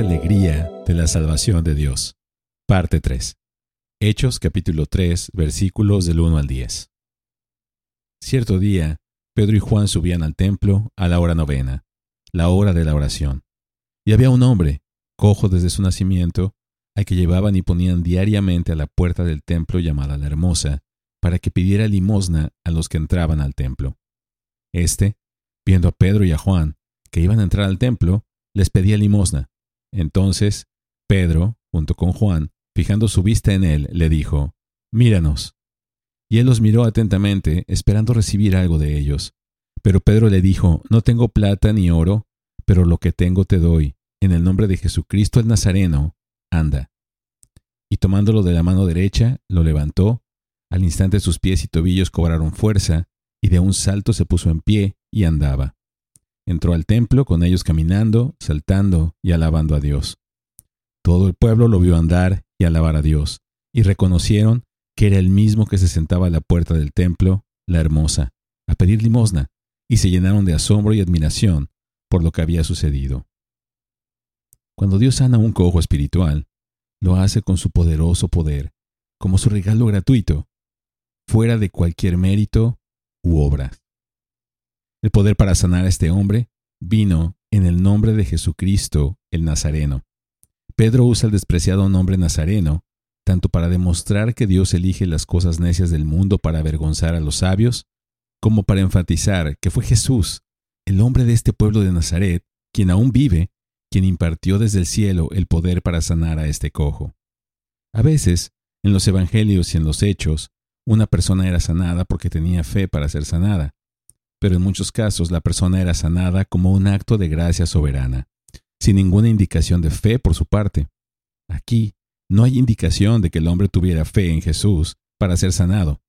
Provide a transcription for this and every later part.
alegría de la salvación de Dios. Parte 3. Hechos capítulo 3 versículos del 1 al 10. Cierto día, Pedro y Juan subían al templo a la hora novena, la hora de la oración. Y había un hombre, cojo desde su nacimiento, al que llevaban y ponían diariamente a la puerta del templo llamada la Hermosa, para que pidiera limosna a los que entraban al templo. Este, viendo a Pedro y a Juan, que iban a entrar al templo, les pedía limosna. Entonces, Pedro, junto con Juan, fijando su vista en él, le dijo, Míranos. Y él los miró atentamente, esperando recibir algo de ellos. Pero Pedro le dijo, No tengo plata ni oro, pero lo que tengo te doy. En el nombre de Jesucristo el Nazareno, anda. Y tomándolo de la mano derecha, lo levantó. Al instante sus pies y tobillos cobraron fuerza, y de un salto se puso en pie y andaba. Entró al templo con ellos caminando, saltando y alabando a Dios. Todo el pueblo lo vio andar y alabar a Dios, y reconocieron que era el mismo que se sentaba a la puerta del templo, la hermosa, a pedir limosna, y se llenaron de asombro y admiración por lo que había sucedido. Cuando Dios sana un cojo espiritual, lo hace con su poderoso poder, como su regalo gratuito, fuera de cualquier mérito u obra. El poder para sanar a este hombre vino en el nombre de Jesucristo el Nazareno. Pedro usa el despreciado nombre Nazareno tanto para demostrar que Dios elige las cosas necias del mundo para avergonzar a los sabios, como para enfatizar que fue Jesús, el hombre de este pueblo de Nazaret, quien aún vive, quien impartió desde el cielo el poder para sanar a este cojo. A veces, en los evangelios y en los hechos, una persona era sanada porque tenía fe para ser sanada, pero en muchos casos la persona era sanada como un acto de gracia soberana, sin ninguna indicación de fe por su parte. Aquí, no hay indicación de que el hombre tuviera fe en Jesús para ser sanado.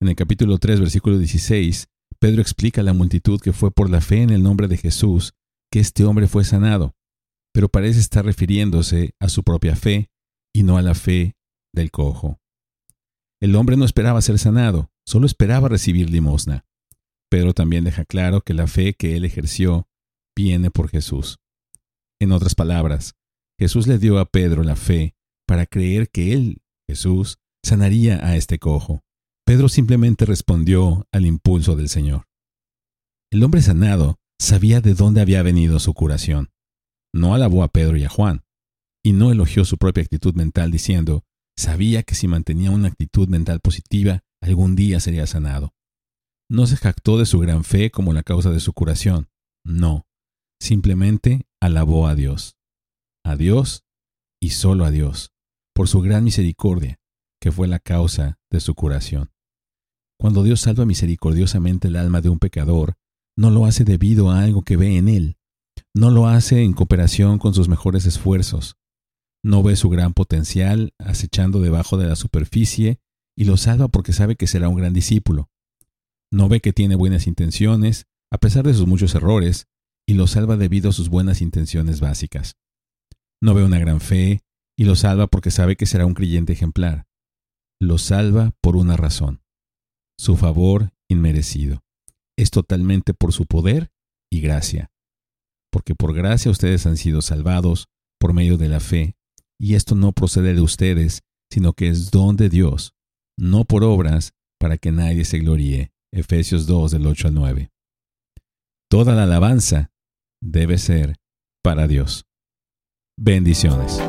En el capítulo 3, versículo 16, Pedro explica a la multitud que fue por la fe en el nombre de Jesús que este hombre fue sanado, pero parece estar refiriéndose a su propia fe y no a la fe del cojo. El hombre no esperaba ser sanado, solo esperaba recibir limosna. Pedro también deja claro que la fe que él ejerció viene por Jesús. En otras palabras, Jesús le dio a Pedro la fe para creer que él, Jesús, sanaría a este cojo. Pedro simplemente respondió al impulso del Señor. El hombre sanado sabía de dónde había venido su curación. No alabó a Pedro y a Juan, y no elogió su propia actitud mental diciendo, sabía que si mantenía una actitud mental positiva, algún día sería sanado. No se jactó de su gran fe como la causa de su curación. No, simplemente alabó a Dios. A Dios y solo a Dios por su gran misericordia, que fue la causa de su curación. Cuando Dios salva misericordiosamente el alma de un pecador, no lo hace debido a algo que ve en él, no lo hace en cooperación con sus mejores esfuerzos, no ve su gran potencial acechando debajo de la superficie y lo salva porque sabe que será un gran discípulo. No ve que tiene buenas intenciones, a pesar de sus muchos errores, y lo salva debido a sus buenas intenciones básicas. No ve una gran fe, y lo salva porque sabe que será un creyente ejemplar. Lo salva por una razón, su favor inmerecido. Es totalmente por su poder y gracia. Porque por gracia ustedes han sido salvados por medio de la fe, y esto no procede de ustedes, sino que es don de Dios, no por obras, para que nadie se gloríe. Efesios 2 del 8 al 9. Toda la alabanza debe ser para Dios. Bendiciones.